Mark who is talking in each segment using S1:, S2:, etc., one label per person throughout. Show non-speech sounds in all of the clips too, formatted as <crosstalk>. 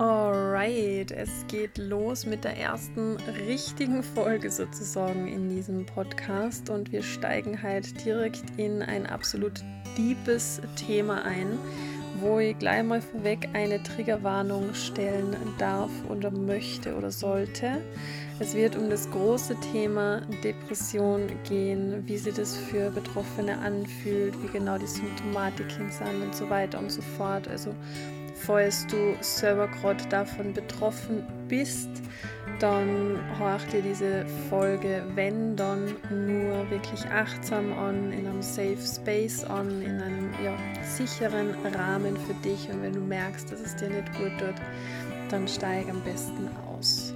S1: Alright, es geht los mit der ersten richtigen Folge sozusagen in diesem Podcast und wir steigen halt direkt in ein absolut deepes Thema ein, wo ich gleich mal vorweg eine Triggerwarnung stellen darf oder möchte oder sollte. Es wird um das große Thema Depression gehen, wie sich das für Betroffene anfühlt, wie genau die Symptomatiken sind und so weiter und so fort. Also falls du selber gerade davon betroffen bist, dann horch dir diese Folge, wenn dann nur wirklich achtsam an, in einem Safe Space an, in einem ja, sicheren Rahmen für dich. Und wenn du merkst, dass es dir nicht gut tut, dann steig am besten aus.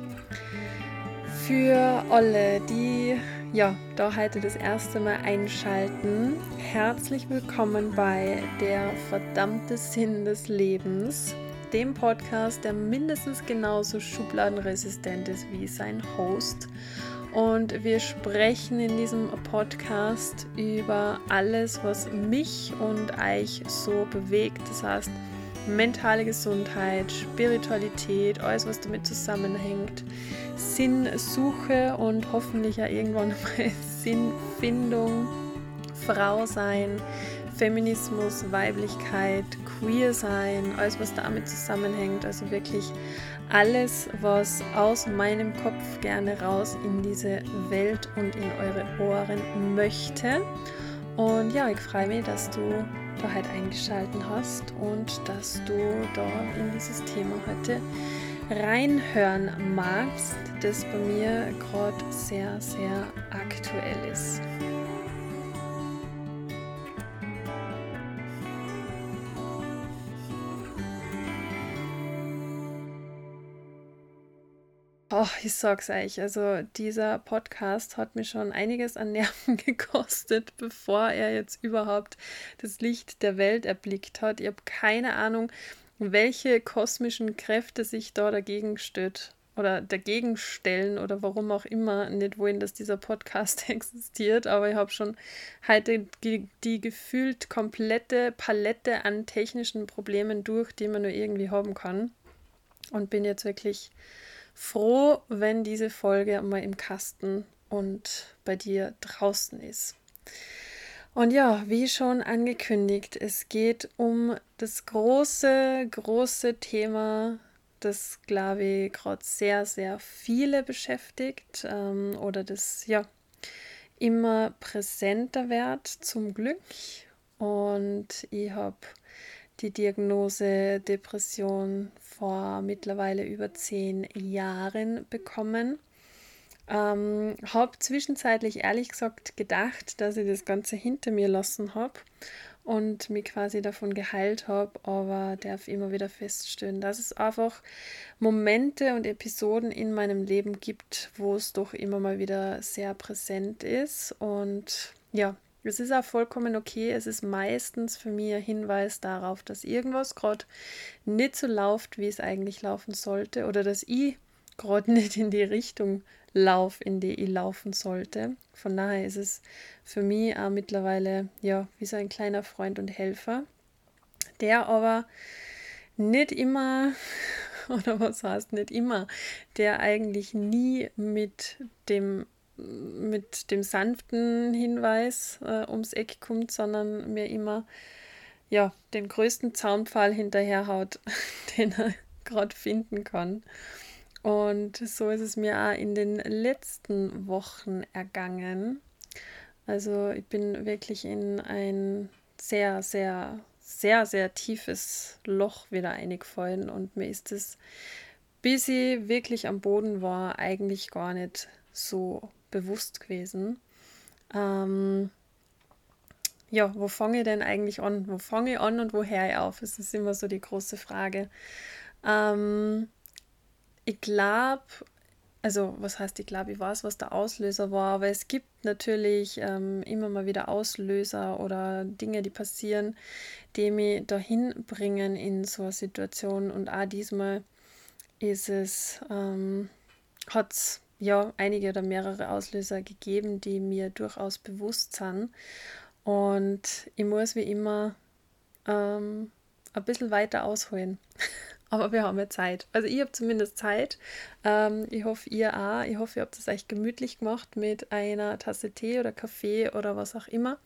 S1: Für alle, die ja, da heute das erste Mal einschalten. Herzlich willkommen bei Der verdammte Sinn des Lebens, dem Podcast, der mindestens genauso schubladenresistent ist wie sein Host. Und wir sprechen in diesem Podcast über alles, was mich und euch so bewegt. Das heißt, mentale Gesundheit, Spiritualität, alles, was damit zusammenhängt Sinnsuche und hoffentlich ja irgendwann <laughs> mal Sinnfindung, Frau sein, Feminismus, Weiblichkeit, Queer sein, alles was damit zusammenhängt. Also wirklich alles, was aus meinem Kopf gerne raus in diese Welt und in eure Ohren möchte. Und ja, ich freue mich, dass du da halt eingeschaltet hast und dass du da in dieses Thema heute reinhören magst, das bei mir gerade sehr, sehr aktuell ist. Oh, ich sag's euch, also dieser Podcast hat mir schon einiges an Nerven <laughs> gekostet, bevor er jetzt überhaupt das Licht der Welt erblickt hat. Ich habe keine Ahnung, welche kosmischen Kräfte sich da dagegen stört oder dagegen stellen oder warum auch immer nicht wollen, dass dieser Podcast <laughs> existiert. Aber ich habe schon heute die gefühlt komplette Palette an technischen Problemen durch, die man nur irgendwie haben kann. Und bin jetzt wirklich froh, wenn diese Folge mal im Kasten und bei dir draußen ist. Und ja, wie schon angekündigt, es geht um das große, große Thema, das, glaube ich, gerade sehr, sehr viele beschäftigt ähm, oder das ja immer präsenter wird, zum Glück. Und ich habe die Diagnose Depression vor mittlerweile über zehn Jahren bekommen. Ähm, habe zwischenzeitlich ehrlich gesagt gedacht, dass ich das Ganze hinter mir lassen habe und mich quasi davon geheilt habe, aber darf immer wieder feststellen, dass es einfach Momente und Episoden in meinem Leben gibt, wo es doch immer mal wieder sehr präsent ist und ja, es ist auch vollkommen okay. Es ist meistens für mich ein Hinweis darauf, dass irgendwas gerade nicht so läuft, wie es eigentlich laufen sollte oder dass ich gerade <laughs> nicht in die Richtung Lauf, in die ich laufen sollte. Von daher ist es für mich auch mittlerweile ja wie so ein kleiner Freund und Helfer, der aber nicht immer <laughs> oder was heißt nicht immer, der eigentlich nie mit dem mit dem sanften Hinweis äh, ums Eck kommt, sondern mir immer ja den größten Zaunpfahl hinterherhaut, <laughs> den er gerade finden kann. Und so ist es mir auch in den letzten Wochen ergangen. Also ich bin wirklich in ein sehr, sehr, sehr, sehr tiefes Loch wieder eingefallen und mir ist es, bis ich wirklich am Boden war, eigentlich gar nicht so bewusst gewesen. Ähm, ja, wo fange ich denn eigentlich an? Wo fange ich an und wo höre ich auf? Das ist immer so die große Frage. Ähm, ich glaube, also was heißt ich glaube, ich weiß, was der Auslöser war, aber es gibt natürlich ähm, immer mal wieder Auslöser oder Dinge, die passieren, die mich dahin bringen in so eine Situation. Und auch diesmal ist es, ähm, hat es ja einige oder mehrere Auslöser gegeben, die mir durchaus bewusst sind. Und ich muss wie immer ähm, ein bisschen weiter ausholen. <laughs> aber wir haben ja Zeit. Also ich habe zumindest Zeit. Ähm, ich hoffe, ihr auch. Ich hoffe, ihr habt es euch gemütlich gemacht mit einer Tasse Tee oder Kaffee oder was auch immer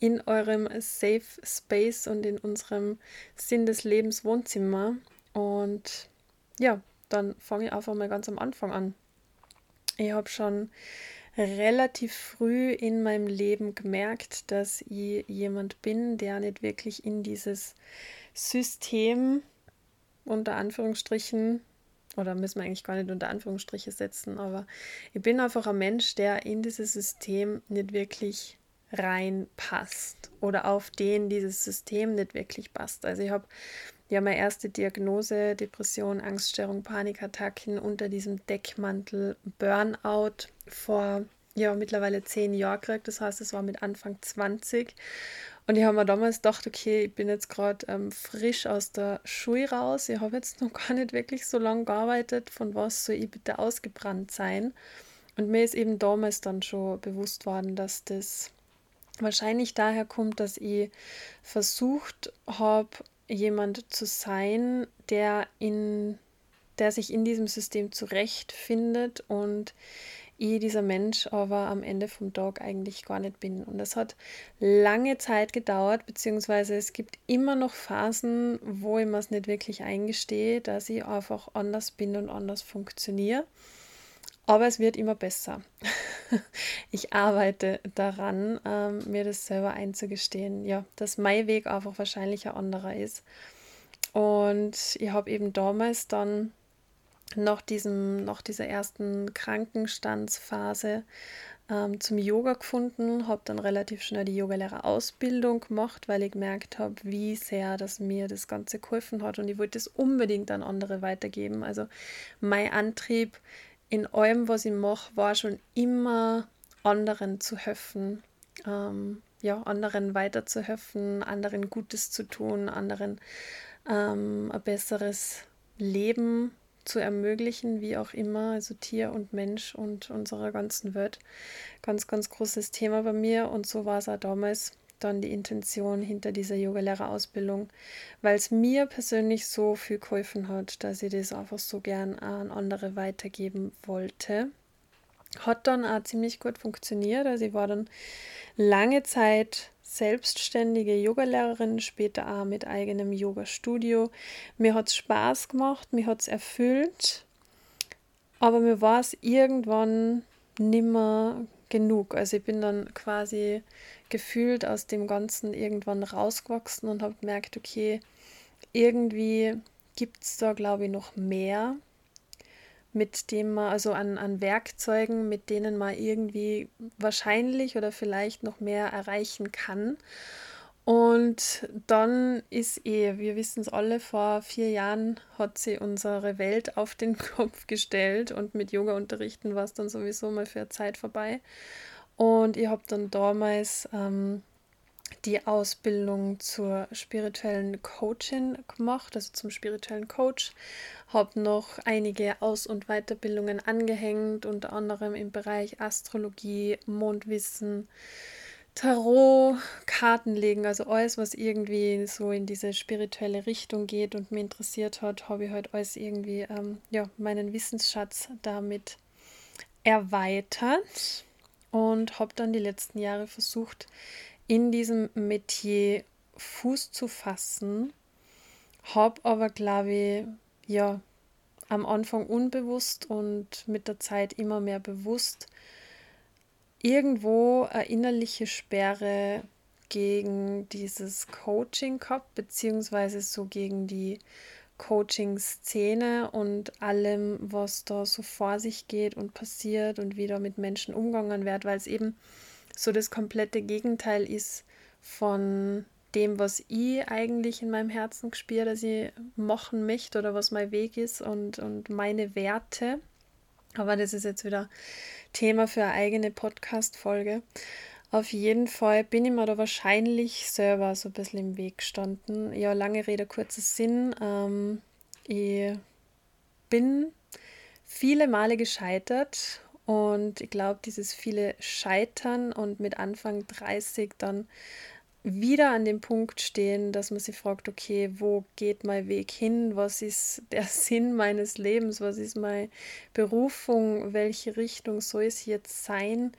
S1: in eurem Safe Space und in unserem Sinn des Lebens Wohnzimmer. Und ja, dann fange ich einfach mal ganz am Anfang an. Ich habe schon relativ früh in meinem Leben gemerkt, dass ich jemand bin, der nicht wirklich in dieses System unter Anführungsstrichen, oder müssen wir eigentlich gar nicht unter Anführungsstriche setzen, aber ich bin einfach ein Mensch, der in dieses System nicht wirklich reinpasst oder auf den dieses System nicht wirklich passt. Also ich habe ja meine erste Diagnose, Depression, Angststörung, Panikattacken unter diesem Deckmantel Burnout vor ja mittlerweile zehn Jahren gekriegt. Das heißt, es war mit Anfang 20 und ich habe mir damals gedacht, okay, ich bin jetzt gerade ähm, frisch aus der Schule raus. Ich habe jetzt <laughs> noch gar nicht wirklich so lange gearbeitet. Von was soll ich bitte ausgebrannt sein? Und mir ist eben damals dann schon bewusst worden, dass das wahrscheinlich daher kommt, dass ich versucht habe, jemand zu sein, der in der sich in diesem System zurechtfindet und ich dieser Mensch aber am Ende vom Tag eigentlich gar nicht bin. Und das hat lange Zeit gedauert, beziehungsweise es gibt immer noch Phasen, wo ich mir es nicht wirklich eingestehe, dass ich einfach anders bin und anders funktioniere. Aber es wird immer besser. <laughs> ich arbeite daran, ähm, mir das selber einzugestehen, ja, dass mein Weg einfach wahrscheinlich ein anderer ist. Und ich habe eben damals dann nach, diesem, nach dieser ersten Krankenstandsphase ähm, zum Yoga gefunden, habe dann relativ schnell die Yogalehrerausbildung gemacht, weil ich gemerkt habe, wie sehr das mir das Ganze geholfen hat und ich wollte es unbedingt an andere weitergeben. Also mein Antrieb in allem, was ich mache, war schon immer anderen zu helfen, ähm, ja, anderen weiterzuhelfen, anderen Gutes zu tun, anderen ähm, ein besseres Leben zu ermöglichen, wie auch immer, also Tier und Mensch und unserer ganzen Welt. Ganz, ganz großes Thema bei mir. Und so war es auch damals dann die Intention hinter dieser Yogalehrerausbildung, weil es mir persönlich so viel geholfen hat, dass ich das einfach so gern an andere weitergeben wollte. Hat dann auch ziemlich gut funktioniert. Also ich war dann lange Zeit selbstständige Yogalehrerin, später auch mit eigenem Yoga-Studio. Mir hat es Spaß gemacht, mir hat es erfüllt, aber mir war es irgendwann nimmer genug. Also ich bin dann quasi gefühlt aus dem Ganzen irgendwann rausgewachsen und habe gemerkt, okay, irgendwie gibt es da, glaube ich, noch mehr mit dem man, also an, an Werkzeugen, mit denen man irgendwie wahrscheinlich oder vielleicht noch mehr erreichen kann. Und dann ist eh, wir wissen es alle, vor vier Jahren hat sie unsere Welt auf den <laughs> Kopf gestellt und mit Yoga-Unterrichten war es dann sowieso mal für eine Zeit vorbei. Und ich habe dann damals ähm, die Ausbildung zur spirituellen Coachin gemacht, also zum spirituellen Coach. Habe noch einige Aus- und Weiterbildungen angehängt, unter anderem im Bereich Astrologie, Mondwissen, Tarot, Kartenlegen, also alles, was irgendwie so in diese spirituelle Richtung geht und mich interessiert hat, habe ich halt alles irgendwie ähm, ja, meinen Wissensschatz damit erweitert und habe dann die letzten Jahre versucht, in diesem Metier Fuß zu fassen, habe aber, glaube ich, ja, am Anfang unbewusst und mit der Zeit immer mehr bewusst irgendwo eine innerliche Sperre gegen dieses Coaching gehabt, beziehungsweise so gegen die Coaching-Szene und allem, was da so vor sich geht und passiert und wie da mit Menschen umgegangen wird, weil es eben so das komplette Gegenteil ist von dem, was ich eigentlich in meinem Herzen gespürt, dass ich machen möchte oder was mein Weg ist und, und meine Werte. Aber das ist jetzt wieder Thema für eine eigene Podcast-Folge. Auf jeden Fall bin ich mir da wahrscheinlich selber so ein bisschen im Weg gestanden. Ja, lange Rede, kurzer Sinn. Ähm, ich bin viele Male gescheitert und ich glaube, dieses viele Scheitern und mit Anfang 30 dann wieder an dem Punkt stehen, dass man sich fragt, okay, wo geht mein Weg hin? Was ist der <laughs> Sinn meines Lebens? Was ist meine Berufung? Welche Richtung soll es jetzt sein?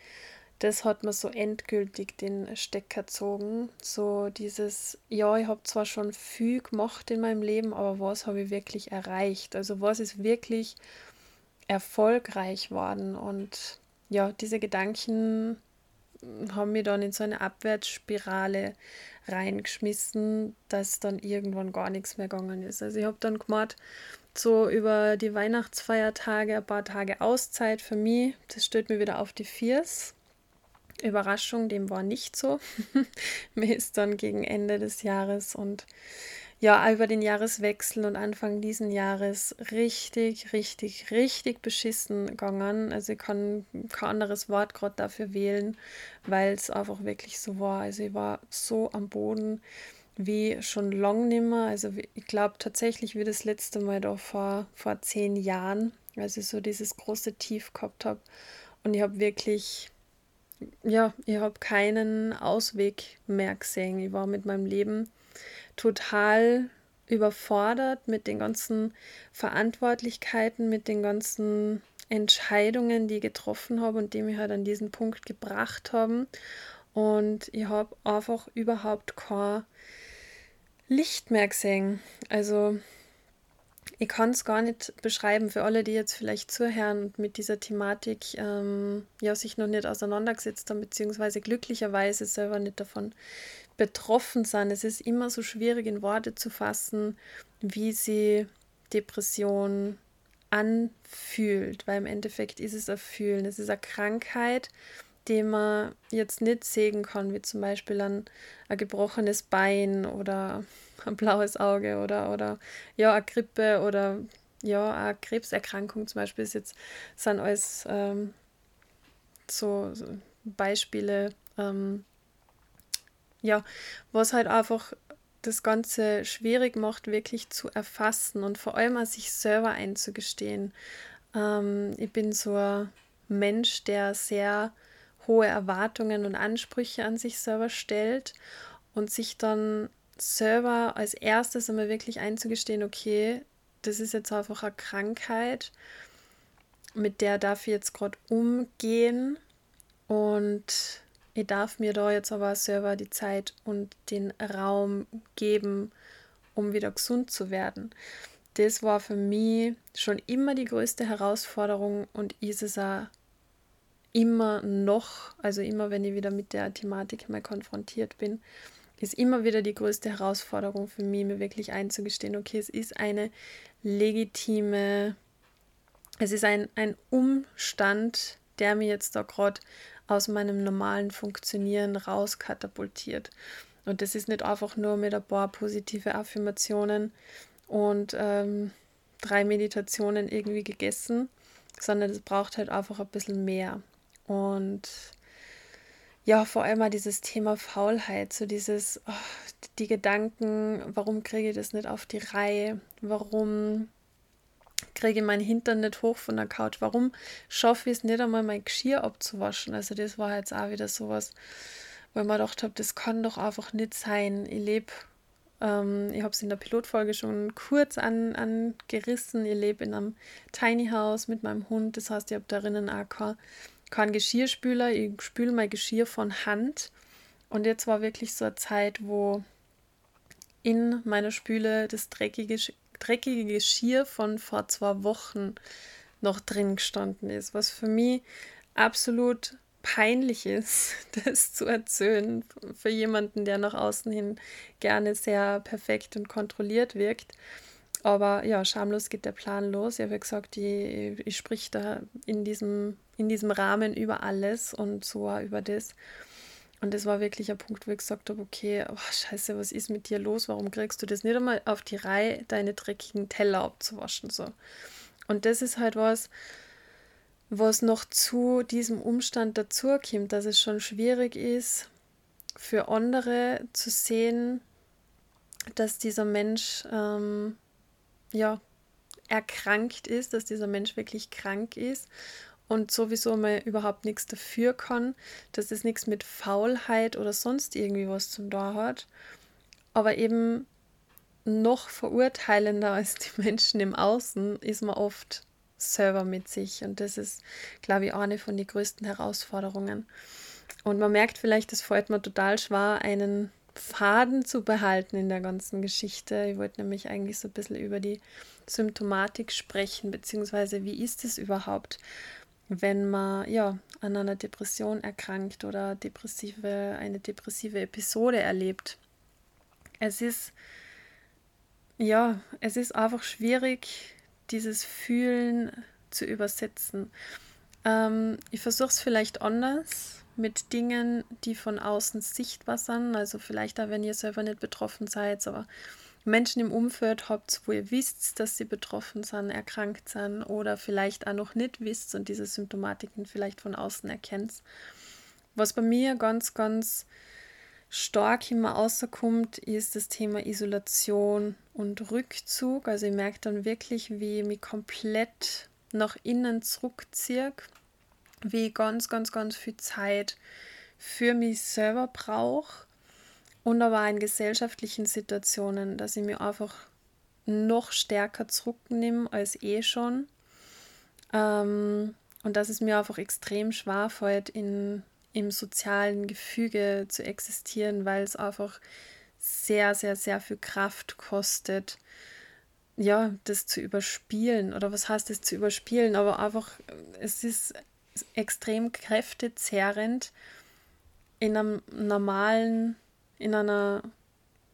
S1: Das hat mir so endgültig den Stecker gezogen. So dieses, ja, ich habe zwar schon viel gemacht in meinem Leben, aber was habe ich wirklich erreicht? Also was ist wirklich erfolgreich worden? Und ja, diese Gedanken haben mich dann in so eine Abwärtsspirale reingeschmissen, dass dann irgendwann gar nichts mehr gegangen ist. Also ich habe dann gemacht, so über die Weihnachtsfeiertage ein paar Tage Auszeit für mich. Das stellt mir wieder auf die Viers. Überraschung, dem war nicht so. <laughs> mir ist dann gegen Ende des Jahres und ja, über den Jahreswechsel und Anfang diesen Jahres richtig, richtig, richtig beschissen gegangen. Also ich kann kein anderes Wort gerade dafür wählen, weil es einfach wirklich so war. Also ich war so am Boden wie schon lang nimmer. Also ich glaube tatsächlich wie das letzte Mal da vor, vor zehn Jahren, als ich so dieses große Tief gehabt habe. Und ich habe wirklich, ja, ich habe keinen Ausweg mehr gesehen. Ich war mit meinem Leben total überfordert mit den ganzen Verantwortlichkeiten, mit den ganzen Entscheidungen, die ich getroffen habe und die mich halt an diesen Punkt gebracht haben. Und ich habe einfach überhaupt kein Licht mehr gesehen. Also ich kann es gar nicht beschreiben für alle, die jetzt vielleicht zuhören und mit dieser Thematik ähm, ja, sich noch nicht auseinandergesetzt haben, beziehungsweise glücklicherweise selber nicht davon betroffen sind. Es ist immer so schwierig in Worte zu fassen, wie sie Depression anfühlt, weil im Endeffekt ist es ein Fühlen. Es ist eine Krankheit, die man jetzt nicht sehen kann, wie zum Beispiel ein, ein gebrochenes Bein oder ein blaues Auge oder, oder ja, eine Grippe oder ja, eine Krebserkrankung zum Beispiel ist jetzt, sind alles ähm, so, so, Beispiele, ähm, ja, was halt einfach das Ganze schwierig macht, wirklich zu erfassen und vor allem an sich selber einzugestehen. Ähm, ich bin so ein Mensch, der sehr hohe Erwartungen und Ansprüche an sich selber stellt und sich dann selber als erstes einmal wirklich einzugestehen, okay, das ist jetzt einfach eine Krankheit, mit der darf ich jetzt gerade umgehen und ich darf mir da jetzt aber selber die Zeit und den Raum geben, um wieder gesund zu werden. Das war für mich schon immer die größte Herausforderung und ist es auch immer noch, also immer wenn ich wieder mit der Thematik mal konfrontiert bin, ist immer wieder die größte Herausforderung für mich, mir wirklich einzugestehen, okay, es ist eine legitime, es ist ein, ein Umstand, der mir jetzt da gerade aus meinem normalen Funktionieren rauskatapultiert. Und das ist nicht einfach nur mit ein paar positive Affirmationen und ähm, drei Meditationen irgendwie gegessen, sondern es braucht halt einfach ein bisschen mehr. Und ja, vor allem mal dieses Thema Faulheit, so dieses, oh, die Gedanken, warum kriege ich das nicht auf die Reihe? Warum kriege ich meinen Hintern nicht hoch von der Couch? Warum schaffe ich es nicht einmal, mein Geschirr abzuwaschen? Also das war jetzt auch wieder sowas, ich mir gedacht habe, das kann doch einfach nicht sein. Ich lebe, ähm, ich habe es in der Pilotfolge schon kurz an, angerissen, ich lebe in einem Tiny House mit meinem Hund, das heißt, ich habe drinnen auch kein keinen Geschirrspüler, ich spüle mein Geschirr von Hand. Und jetzt war wirklich so eine Zeit, wo in meiner Spüle das dreckige, dreckige Geschirr von vor zwei Wochen noch drin gestanden ist, was für mich absolut peinlich ist, <laughs> das zu erzählen für jemanden, der nach außen hin gerne sehr perfekt und kontrolliert wirkt. Aber ja, schamlos geht der Plan los. Ich habe ja gesagt, ich, ich sprich da in diesem, in diesem Rahmen über alles und so über das. Und das war wirklich ein Punkt, wo ich gesagt habe, okay, oh, scheiße, was ist mit dir los? Warum kriegst du das nicht einmal auf die Reihe, deine dreckigen Teller abzuwaschen? So. Und das ist halt was, was noch zu diesem Umstand dazukommt, dass es schon schwierig ist, für andere zu sehen, dass dieser Mensch ähm, ja, erkrankt ist, dass dieser Mensch wirklich krank ist und sowieso mal überhaupt nichts dafür kann, dass es nichts mit Faulheit oder sonst irgendwie was zum da hat. Aber eben noch verurteilender als die Menschen im Außen ist man oft selber mit sich. Und das ist, glaube ich, eine von den größten Herausforderungen. Und man merkt vielleicht, es fällt mir total schwer, einen Faden zu behalten in der ganzen Geschichte. Ich wollte nämlich eigentlich so ein bisschen über die Symptomatik sprechen, beziehungsweise wie ist es überhaupt, wenn man ja an einer Depression erkrankt oder depressive, eine depressive Episode erlebt. Es ist ja, es ist einfach schwierig, dieses Fühlen zu übersetzen. Ähm, ich versuche es vielleicht anders mit Dingen, die von außen sichtbar sind. Also vielleicht auch, wenn ihr selber nicht betroffen seid, aber Menschen im Umfeld habt, wo ihr wisst, dass sie betroffen sind, erkrankt sind oder vielleicht auch noch nicht wisst und diese Symptomatiken vielleicht von außen erkennt. Was bei mir ganz, ganz stark immer rauskommt, ist das Thema Isolation und Rückzug. Also ich merke dann wirklich, wie ich mich komplett nach innen zurückziehe, wie ich ganz, ganz, ganz viel Zeit für mich selber brauche und aber in gesellschaftlichen Situationen, dass ich mir einfach noch stärker zurücknehme als eh schon. Ähm, und dass es mir einfach extrem schwer fällt, in im sozialen Gefüge zu existieren, weil es einfach sehr, sehr, sehr viel Kraft kostet, ja, das zu überspielen. Oder was heißt das zu überspielen? Aber einfach, es ist extrem kräftezehrend in einem normalen, in einer,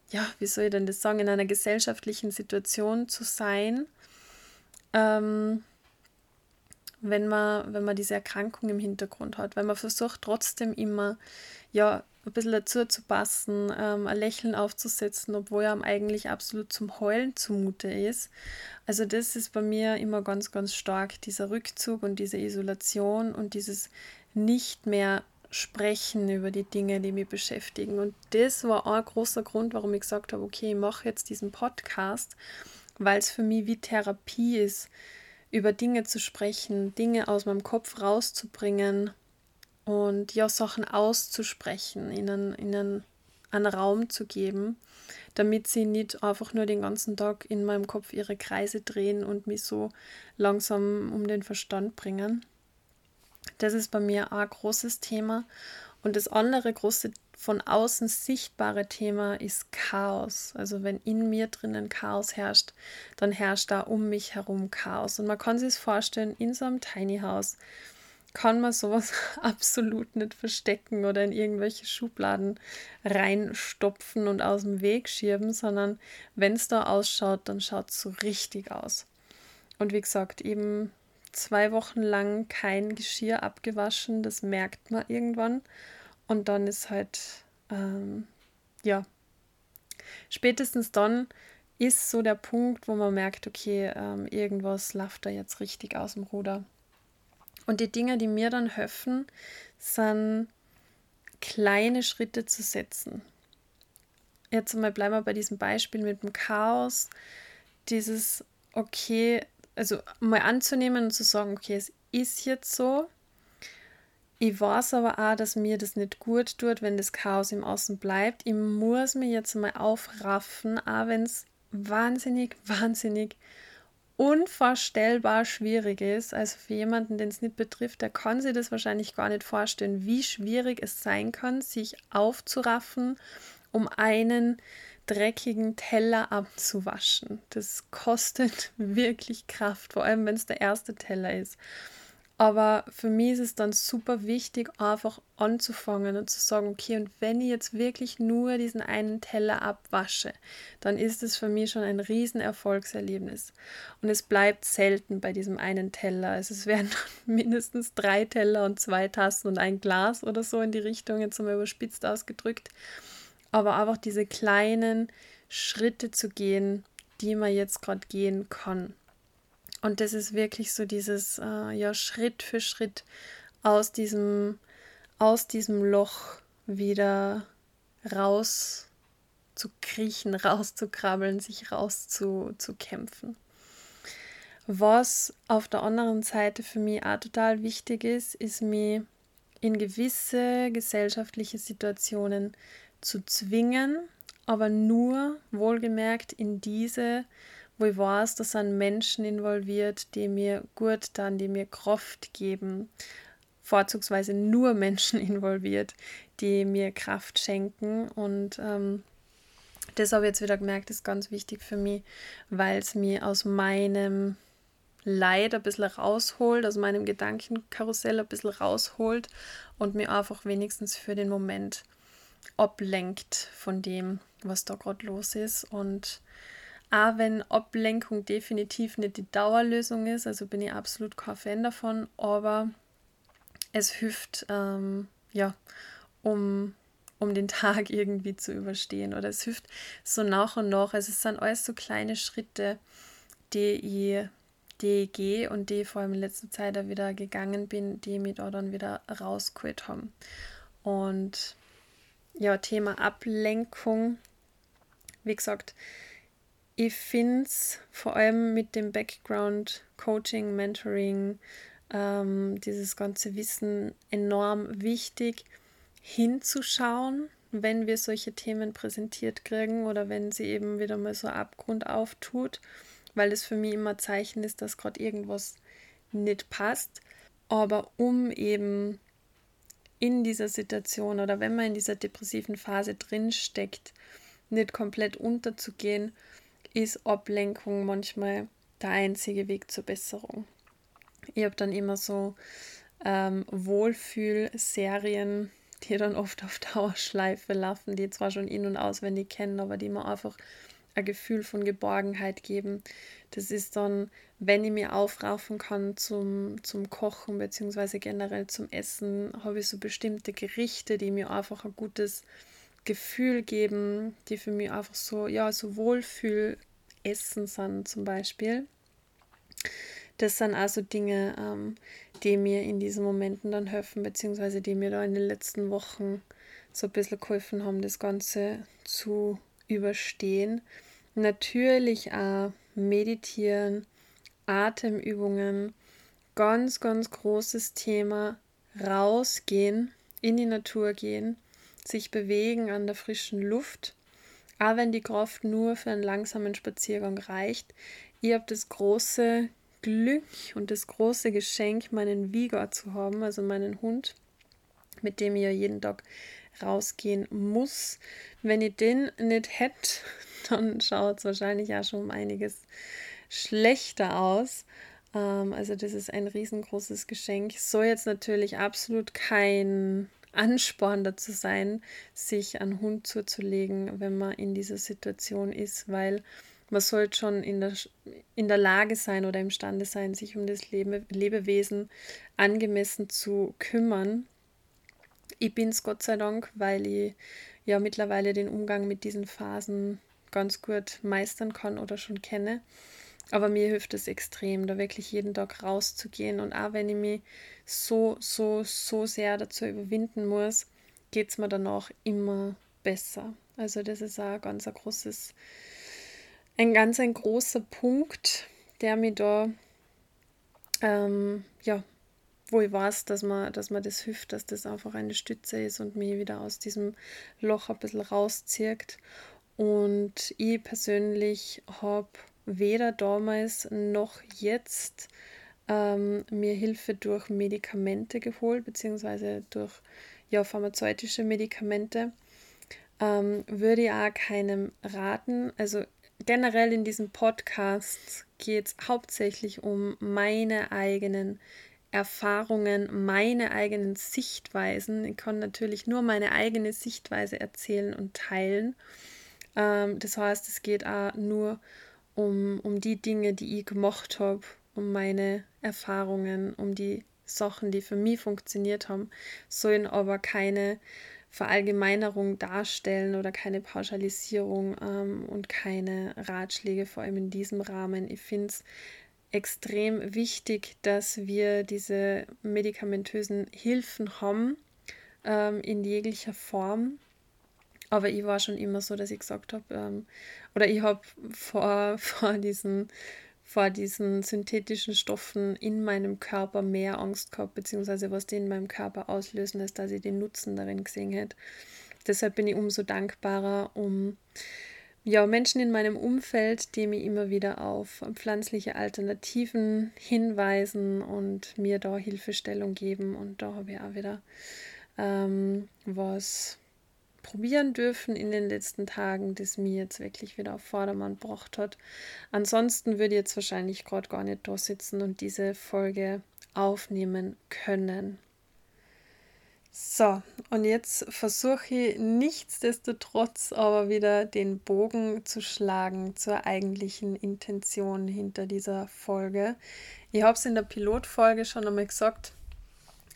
S1: ja, wie soll ich denn das sagen, in einer gesellschaftlichen Situation zu sein. Ähm, wenn man, wenn man diese Erkrankung im Hintergrund hat, weil man versucht trotzdem immer, ja, ein bisschen dazu zu passen, ähm, ein Lächeln aufzusetzen, obwohl er eigentlich absolut zum Heulen zumute ist. Also das ist bei mir immer ganz, ganz stark, dieser Rückzug und diese Isolation und dieses nicht mehr sprechen über die Dinge, die mich beschäftigen. Und das war ein großer Grund, warum ich gesagt habe, okay, ich mache jetzt diesen Podcast, weil es für mich wie Therapie ist, über Dinge zu sprechen, Dinge aus meinem Kopf rauszubringen und ja, Sachen auszusprechen, ihnen, ihnen einen Raum zu geben, damit sie nicht einfach nur den ganzen Tag in meinem Kopf ihre Kreise drehen und mich so langsam um den Verstand bringen. Das ist bei mir ein großes Thema. Und das andere große von außen sichtbare Thema ist Chaos. Also wenn in mir drinnen Chaos herrscht, dann herrscht da um mich herum Chaos. Und man kann sich vorstellen, in so einem Tiny House kann man sowas <laughs> absolut nicht verstecken oder in irgendwelche Schubladen reinstopfen und aus dem Weg schieben, sondern wenn es da ausschaut, dann schaut es so richtig aus. Und wie gesagt, eben zwei Wochen lang kein Geschirr abgewaschen, das merkt man irgendwann. Und dann ist halt, ähm, ja, spätestens dann ist so der Punkt, wo man merkt, okay, ähm, irgendwas läuft da jetzt richtig aus dem Ruder. Und die Dinge, die mir dann helfen, sind kleine Schritte zu setzen. Jetzt einmal bleiben wir bei diesem Beispiel mit dem Chaos. Dieses, okay, also mal anzunehmen und zu sagen, okay, es ist jetzt so, ich weiß aber auch, dass mir das nicht gut tut, wenn das Chaos im Außen bleibt. Ich muss mich jetzt mal aufraffen, auch wenn es wahnsinnig, <laughs> wahnsinnig unvorstellbar schwierig ist. Also für jemanden, den es nicht betrifft, der kann sich das wahrscheinlich gar nicht vorstellen, wie schwierig es sein kann, sich aufzuraffen, um einen dreckigen Teller abzuwaschen. Das kostet <laughs> wirklich Kraft, vor allem wenn es der erste Teller ist. Aber für mich ist es dann super wichtig, einfach anzufangen und zu sagen, okay, und wenn ich jetzt wirklich nur diesen einen Teller abwasche, dann ist es für mich schon ein riesen Erfolgserlebnis. Und es bleibt selten bei diesem einen Teller. Also es werden <laughs> mindestens drei Teller und zwei Tassen und ein Glas oder so in die Richtung, jetzt mal überspitzt ausgedrückt. Aber einfach diese kleinen Schritte zu gehen, die man jetzt gerade gehen kann. Und das ist wirklich so dieses, äh, ja, Schritt für Schritt aus diesem, aus diesem Loch wieder raus zu kriechen, <laughs> rauszukrabbeln, sich rauszukämpfen. Was auf der anderen Seite für mich auch total wichtig ist, ist mir in gewisse gesellschaftliche Situationen zu zwingen, aber nur wohlgemerkt in diese, wo ich weiß, da sind Menschen involviert, die mir gut dann, die mir Kraft geben, vorzugsweise nur <laughs> Menschen involviert, die mir Kraft schenken. Und ähm, das habe ich jetzt wieder gemerkt, ist ganz wichtig für mich, weil es mir aus meinem Leid ein bisschen rausholt, aus meinem Gedankenkarussell ein bisschen rausholt und mir einfach wenigstens für den Moment ablenkt von dem, was da gerade los ist. Und auch wenn Ablenkung definitiv nicht die Dauerlösung ist, also bin ich absolut kein Fan davon, aber es hilft, ähm, ja, um, um den <laughs> Tag irgendwie zu überstehen. Oder es hilft so nach und nach. Also es sind alles so kleine Schritte, die ich, gehe und die vor allem in letzter Zeit auch wieder gegangen bin, die mich da dann wieder rausgeholt haben. Und ja, Thema Ablenkung. Wie gesagt, ich finde es vor allem mit dem Background Coaching, Mentoring, ähm, dieses ganze Wissen enorm wichtig, hinzuschauen, wenn wir solche Themen präsentiert kriegen oder wenn sie eben wieder mal so Abgrund auftut, weil es für mich immer Zeichen ist, dass gerade irgendwas nicht passt. Aber um eben in dieser Situation oder wenn man in dieser depressiven Phase drin steckt, nicht komplett unterzugehen, ist Ablenkung manchmal der einzige Weg zur Besserung. Ich habe dann immer so ähm, Wohlfühlserien, die dann oft auf <laughs> Dauerschleife laufen, die zwar schon in- und auswendig kennen, aber die mir einfach ein Gefühl von Geborgenheit geben. Das ist dann, wenn ich mir aufraufen kann zum, zum Kochen bzw. generell zum Essen, habe ich so bestimmte Gerichte, die mir einfach ein gutes Gefühl geben, die für mich einfach so, ja, so Wohlfühl-Essen sind zum Beispiel. Das sind also Dinge, ähm, die mir in diesen Momenten dann helfen, beziehungsweise die mir da in den letzten Wochen so ein bisschen geholfen haben, das Ganze zu überstehen. Natürlich auch meditieren, Atemübungen, ganz, ganz großes Thema, rausgehen, in die Natur gehen, sich bewegen an der frischen Luft. Auch wenn die Kraft nur für einen langsamen Spaziergang reicht. Ich habe das große Glück und das große Geschenk, meinen Vigor zu haben, also meinen Hund, mit dem ja jeden Tag rausgehen muss. Wenn ich den nicht hätte, <laughs> dann schaut es wahrscheinlich auch schon um einiges schlechter aus. Ähm, also das ist ein riesengroßes Geschenk. Soll jetzt natürlich absolut kein Ansporn dazu sein, sich einen Hund zuzulegen, wenn man in dieser Situation ist, weil man sollte schon in der, in der Lage sein oder imstande sein, sich um das Lebe, Lebewesen angemessen zu kümmern. Ich bin es Gott sei Dank, weil ich ja mittlerweile den Umgang mit diesen Phasen ganz gut meistern kann oder schon kenne. Aber mir hilft es extrem, da wirklich jeden Tag rauszugehen. Und auch wenn ich mich so, so, so sehr dazu überwinden muss, geht es mir danach immer besser. Also das ist auch ganz ein großes ein ganz ein großer Punkt, der mir da, ähm, ja, wo ich weiß, dass man, dass man das hilft, dass das einfach eine Stütze ist und mich wieder aus diesem Loch ein bisschen rauszieht. Und ich persönlich habe weder damals noch jetzt ähm, mir Hilfe durch Medikamente geholt, beziehungsweise durch ja, pharmazeutische Medikamente. Ähm, würde ich auch keinem raten. Also generell in diesem Podcast geht es hauptsächlich um meine eigenen Erfahrungen, meine eigenen Sichtweisen. Ich kann natürlich nur meine eigene Sichtweise erzählen und teilen. Ähm, das heißt, es geht auch nur um, um die Dinge, die ich gemacht habe, um meine Erfahrungen, um die Sachen, die für mich funktioniert haben, sollen aber keine Verallgemeinerung darstellen oder keine Pauschalisierung ähm, und keine Ratschläge, vor allem in diesem Rahmen. Ich finde es extrem wichtig, dass wir diese medikamentösen Hilfen haben ähm, in jeglicher Form. Aber ich war schon immer so, dass ich gesagt habe, ähm, oder ich habe vor, <laughs> vor diesen vor diesen synthetischen Stoffen in meinem Körper mehr Angst gehabt, beziehungsweise was die in meinem Körper auslösen, als dass ich den Nutzen darin gesehen hätte. Deshalb bin ich umso dankbarer um ja, Menschen in meinem Umfeld, die mir immer wieder auf pflanzliche Alternativen hinweisen und mir da Hilfestellung geben. Und da habe ich auch wieder ähm, was probieren dürfen in den letzten Tagen, das mir jetzt wirklich wieder auf Vordermann gebracht hat. Ansonsten würde ich jetzt wahrscheinlich gerade gar nicht da sitzen und diese Folge aufnehmen können. So, und jetzt versuche ich nichtsdestotrotz aber wieder den Bogen zu schlagen zur eigentlichen Intention hinter dieser Folge. Ich habe es in der Pilotfolge schon einmal gesagt.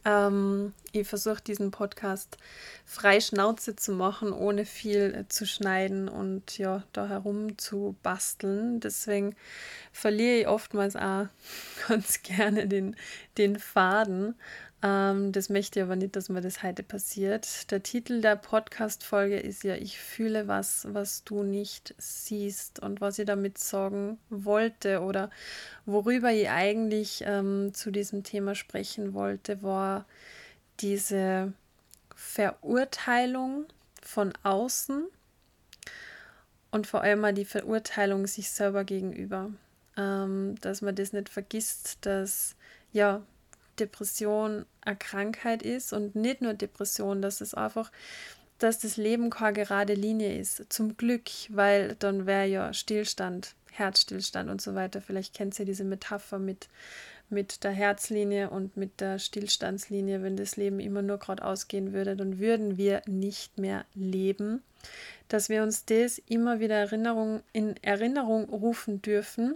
S1: Ähm, ich versuche diesen Podcast frei Schnauze zu machen, ohne viel zu schneiden und ja, da herum zu basteln. Deswegen verliere ich oftmals auch <laughs> ganz gerne den, den Faden. Ähm, das möchte ich aber nicht, dass mir das heute passiert. Der Titel der Podcast-Folge ist ja Ich fühle was, was du nicht siehst. Und was ich damit sagen wollte oder worüber ich eigentlich ähm, zu diesem Thema sprechen wollte, war diese Verurteilung von außen und vor allem mal die Verurteilung sich selber gegenüber. Ähm, dass man das nicht vergisst, dass ja Depression eine Krankheit ist und nicht nur Depression, dass es einfach, dass das Leben keine gerade Linie ist. Zum Glück, weil dann wäre ja Stillstand, Herzstillstand und so weiter. Vielleicht kennt ihr diese Metapher mit, mit der Herzlinie und mit der Stillstandslinie. Wenn das Leben immer nur geradeaus gehen würde, dann würden wir nicht mehr leben. Dass wir uns das immer wieder Erinnerung, in Erinnerung rufen dürfen,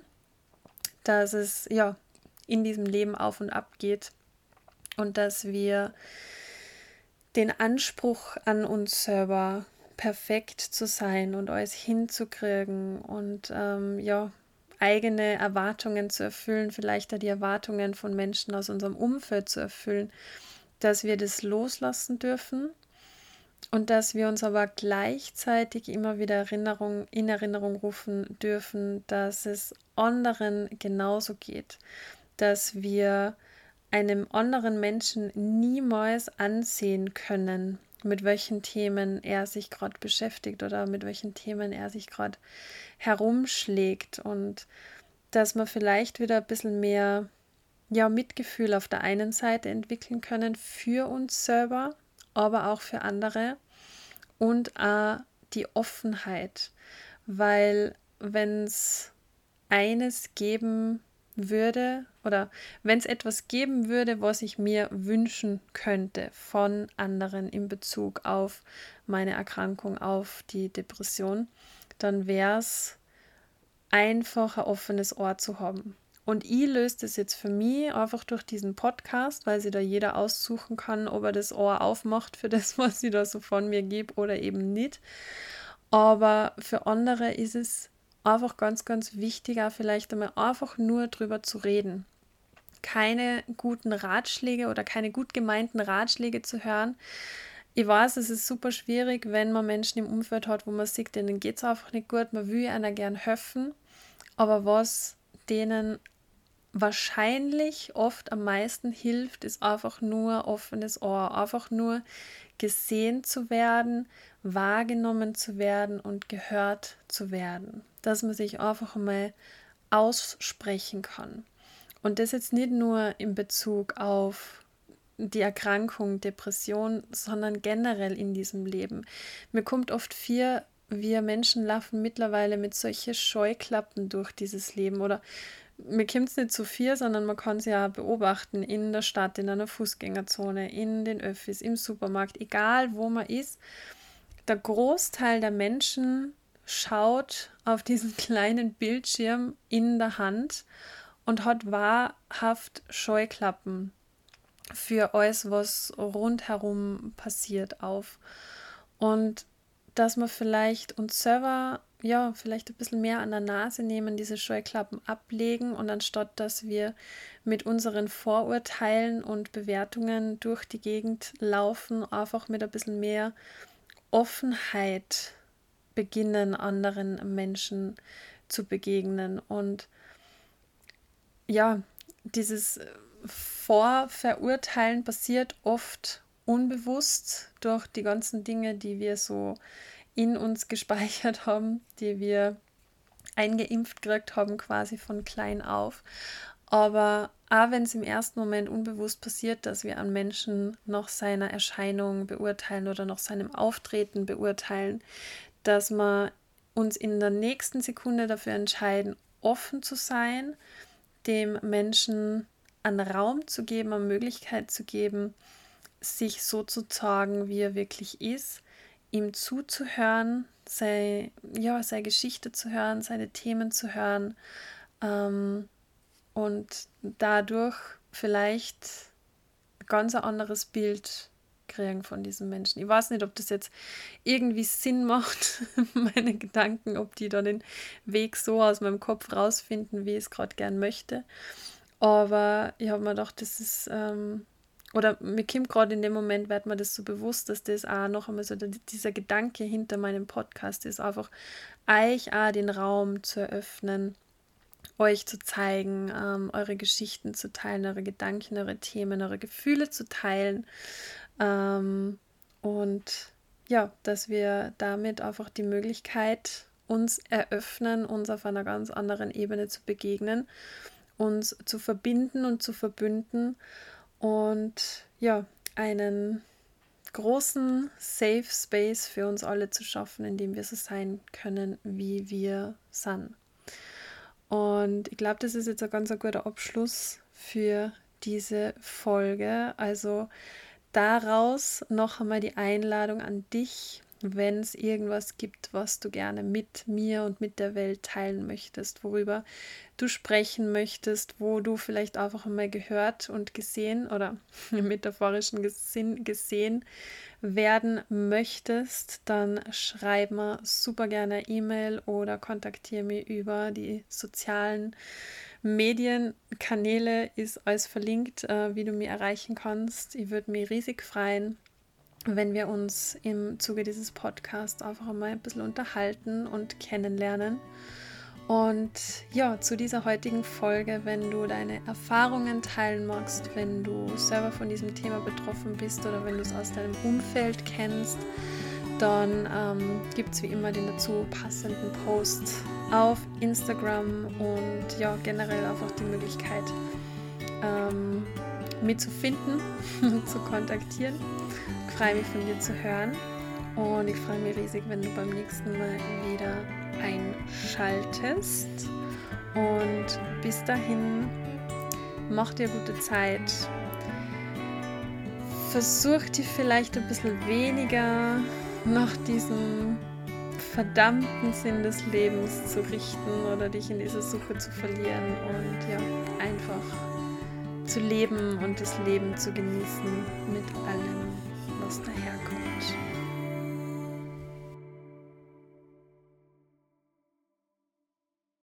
S1: dass es ja in diesem Leben auf und ab geht und dass wir den Anspruch an uns selber perfekt zu sein und alles hinzukriegen und ähm, ja eigene Erwartungen zu erfüllen, vielleicht auch die Erwartungen von Menschen aus unserem Umfeld zu erfüllen, dass wir das loslassen dürfen und dass wir uns aber gleichzeitig immer wieder Erinnerung, in Erinnerung rufen dürfen, dass es anderen genauso geht, dass wir einem anderen Menschen niemals ansehen können, mit welchen Themen er sich gerade beschäftigt oder mit welchen Themen er sich gerade herumschlägt. Und dass wir vielleicht wieder ein bisschen mehr ja, Mitgefühl auf der einen Seite entwickeln können für uns selber, aber auch für andere und auch die Offenheit, weil wenn es eines geben würde oder wenn es etwas geben würde, was ich mir wünschen könnte von anderen in Bezug auf meine Erkrankung, auf die Depression, dann wäre es einfach ein offenes Ohr zu haben. Und ich löse das jetzt für mich einfach durch diesen Podcast, weil sie da jeder aussuchen kann, ob er das Ohr aufmacht für das, <laughs> was ich da so von mir gebe oder eben nicht. Aber für andere ist es einfach ganz, ganz wichtig, auch vielleicht einmal einfach nur drüber zu reden. Keine guten Ratschläge oder keine gut gemeinten Ratschläge zu hören. Ich weiß, es ist super schwierig, wenn man Menschen im Umfeld hat, wo man sieht, denen geht es einfach nicht gut, man will einer gern helfen, aber was denen wahrscheinlich oft am meisten hilft, ist einfach nur offenes Ohr, einfach nur gesehen zu werden, wahrgenommen zu werden und gehört zu werden dass man sich einfach mal aussprechen kann. Und das jetzt nicht nur in Bezug auf die Erkrankung, Depression, sondern generell in diesem Leben. Mir kommt oft vier, wir Menschen laufen mittlerweile mit solchen Scheuklappen durch dieses Leben oder mir kommt es nicht zu viel, sondern man kann es ja beobachten in der Stadt, in einer Fußgängerzone, in den Öffis, im Supermarkt, egal wo man ist. Der Großteil der Menschen schaut auf diesen <laughs> kleinen Bildschirm in der Hand und hat wahrhaft Scheuklappen für alles, was rundherum passiert, auf. Und dass wir vielleicht uns selber, ja, vielleicht ein bisschen mehr an der Nase nehmen, diese Scheuklappen ablegen und anstatt, dass wir mit unseren Vorurteilen und Bewertungen durch die Gegend laufen, einfach mit ein bisschen mehr Offenheit beginnen, anderen Menschen zu begegnen. Und ja, dieses Vorverurteilen passiert oft unbewusst durch die ganzen Dinge, die wir so in uns gespeichert haben, die wir eingeimpft gekriegt haben, quasi von klein auf. Aber auch wenn es im ersten Moment unbewusst passiert, dass wir einen Menschen nach seiner Erscheinung beurteilen oder nach seinem Auftreten beurteilen, dass wir uns in der nächsten Sekunde dafür entscheiden, offen zu sein, dem Menschen einen Raum zu geben, eine Möglichkeit zu geben, sich so zu zeigen, wie er wirklich ist, ihm zuzuhören, sei, ja, seine Geschichte zu hören, seine Themen zu hören ähm, und dadurch vielleicht ein ganz anderes Bild kriegen von diesem Menschen. Ich weiß nicht, ob das jetzt irgendwie Sinn macht, <laughs> meine Gedanken, ob die da den Weg so aus meinem Kopf rausfinden, wie ich es gerade gern möchte. Aber ich habe mir gedacht, das ist, ähm, oder mir kommt gerade in dem Moment, wird mir das so bewusst, dass das auch noch einmal so dieser Gedanke hinter meinem Podcast ist, einfach euch auch den Raum zu eröffnen, euch zu zeigen, ähm, eure Geschichten zu teilen, eure Gedanken, eure Themen, eure Gefühle zu teilen. Ähm, und ja, dass wir damit einfach die Möglichkeit uns eröffnen, uns auf einer ganz anderen Ebene zu begegnen uns zu verbinden und zu verbünden und ja, einen großen Safe Space für uns alle zu schaffen, in dem wir so sein können, wie wir sind. Und ich glaube, das ist jetzt ein ganz guter Abschluss für diese Folge. Also daraus noch einmal die Einladung an dich, wenn es irgendwas gibt, was du gerne mit mir und mit der Welt teilen möchtest, worüber du sprechen möchtest, wo du vielleicht einfach einmal gehört und gesehen oder im <laughs> metaphorischen Sinn gesehen werden möchtest, dann schreib mir super gerne E-Mail oder kontaktiere mich über die sozialen Medienkanäle, ist alles verlinkt, äh, wie du mich erreichen kannst. Ich würde mich riesig freuen wenn wir uns im Zuge dieses Podcasts einfach mal ein bisschen unterhalten und kennenlernen. Und ja, zu dieser heutigen Folge, wenn du deine Erfahrungen teilen magst, wenn du selber von diesem Thema betroffen bist oder wenn du es aus deinem Umfeld kennst, dann ähm, gibt es wie immer den dazu passenden Post auf Instagram und ja, generell einfach die Möglichkeit, ähm, mich zu finden, <laughs> zu kontaktieren freue mich von dir zu hören und ich freue mich riesig, wenn du beim nächsten Mal wieder einschaltest. Und bis dahin, mach dir gute Zeit. Versuch dich vielleicht ein bisschen weniger nach diesem verdammten Sinn des Lebens zu richten oder dich in dieser Suche zu verlieren und ja, einfach zu leben und das Leben zu genießen mit allem was daherkommt.